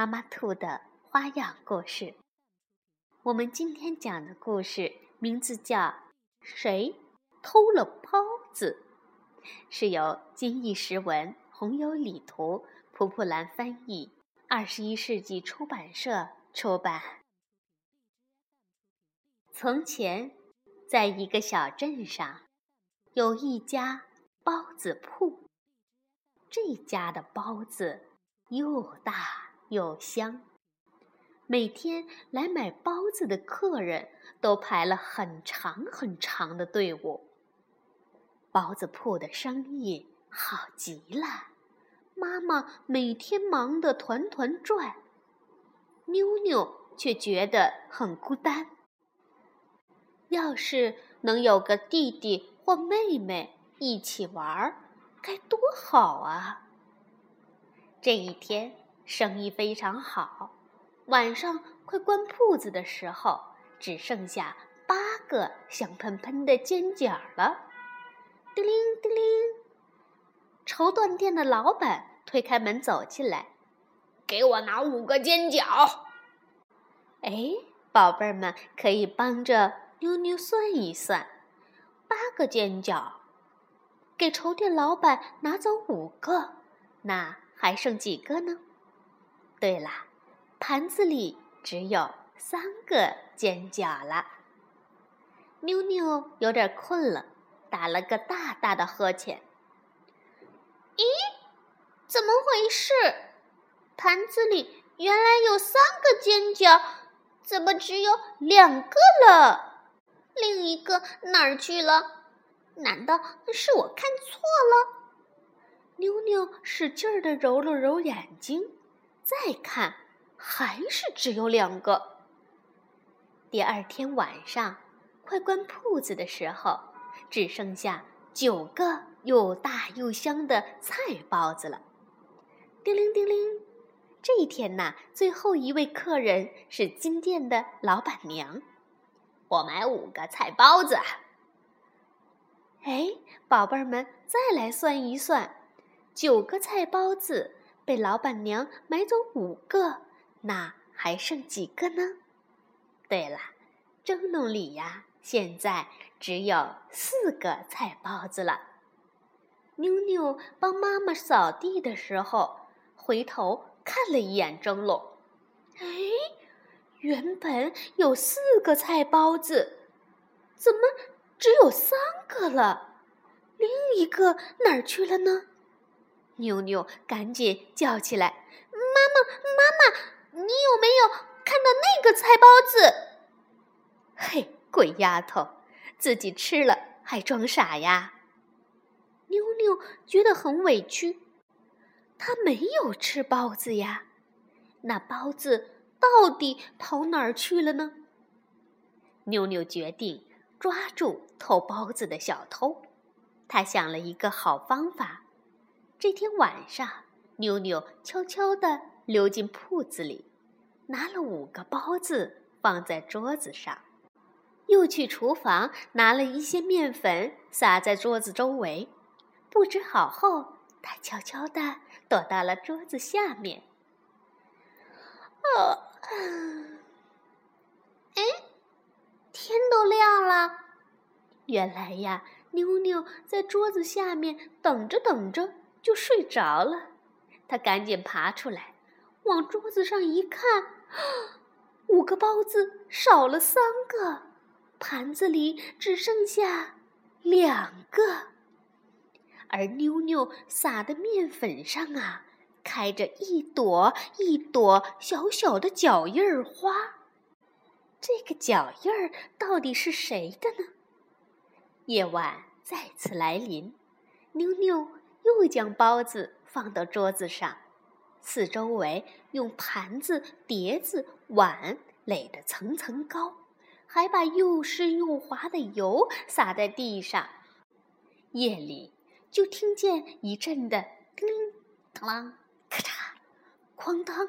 妈妈兔的花样故事。我们今天讲的故事名字叫《谁偷了包子》，是由金逸时文、红油礼图、蒲蒲兰翻译，二十一世纪出版社出版。从前，在一个小镇上，有一家包子铺。这家的包子又大。又香，每天来买包子的客人都排了很长很长的队伍。包子铺的生意好极了，妈妈每天忙得团团转，妞妞却觉得很孤单。要是能有个弟弟或妹妹一起玩儿，该多好啊！这一天。生意非常好，晚上快关铺子的时候，只剩下八个香喷喷的煎饺了。叮铃叮铃，绸缎店的老板推开门走进来，给我拿五个煎饺。哎，宝贝儿们可以帮着妞妞算一算，八个煎饺，给绸店老板拿走五个，那还剩几个呢？对了，盘子里只有三个尖角了。妞妞有点困了，打了个大大的呵欠。咦，怎么回事？盘子里原来有三个尖角，怎么只有两个了？另一个哪儿去了？难道是我看错了？妞妞使劲儿地揉了揉眼睛。再看，还是只有两个。第二天晚上，快关铺子的时候，只剩下九个又大又香的菜包子了。叮铃叮铃，这一天呐，最后一位客人是金店的老板娘。我买五个菜包子。哎，宝贝儿们，再来算一算，九个菜包子。被老板娘买走五个，那还剩几个呢？对了，蒸笼里呀，现在只有四个菜包子了。妞妞帮妈妈扫地的时候，回头看了一眼蒸笼，哎，原本有四个菜包子，怎么只有三个了？另一个哪儿去了呢？妞妞赶紧叫起来：“妈妈，妈妈，你有没有看到那个菜包子？”嘿，鬼丫头，自己吃了还装傻呀！妞妞觉得很委屈，她没有吃包子呀，那包子到底跑哪儿去了呢？妞妞决定抓住偷包子的小偷，她想了一个好方法。这天晚上，妞妞悄悄地溜进铺子里，拿了五个包子放在桌子上，又去厨房拿了一些面粉撒在桌子周围。布置好后，她悄悄地躲到了桌子下面。哦，哎，天都亮了。原来呀，妞妞在桌子下面等着等着。就睡着了，他赶紧爬出来，往桌子上一看，五个包子少了三个，盘子里只剩下两个，而妞妞撒的面粉上啊，开着一朵一朵小小的脚印儿花。这个脚印儿到底是谁的呢？夜晚再次来临，妞妞。又将包子放到桌子上，四周围用盘子、碟子、碗垒得层层高，还把又湿又滑的油洒在地上。夜里就听见一阵的叮铃当啷、咔嚓、哐当。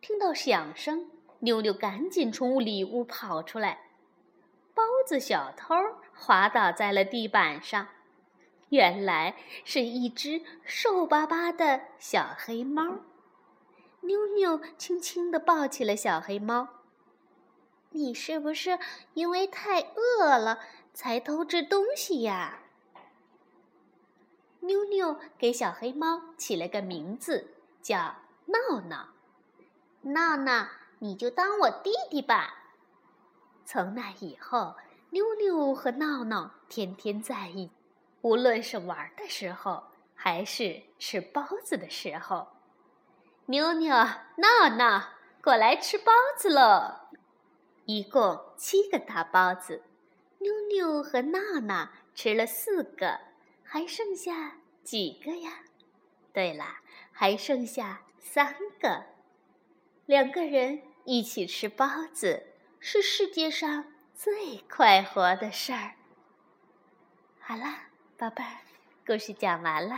听到响声，妞妞赶紧从里屋跑出来。包子小偷滑倒在了地板上。原来是一只瘦巴巴的小黑猫，妞妞轻轻地抱起了小黑猫。你是不是因为太饿了才偷吃东西呀？妞妞给小黑猫起了个名字，叫闹闹。闹闹，你就当我弟弟吧。从那以后，妞妞和闹闹天天在一起。无论是玩的时候，还是吃包子的时候，妞妞、闹闹过来吃包子喽！一共七个大包子，妞妞和闹闹吃了四个，还剩下几个呀？对了，还剩下三个。两个人一起吃包子是世界上最快活的事儿。好了。宝贝儿，故事讲完了，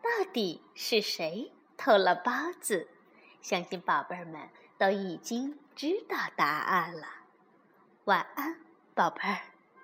到底是谁偷了包子？相信宝贝儿们都已经知道答案了。晚安，宝贝儿。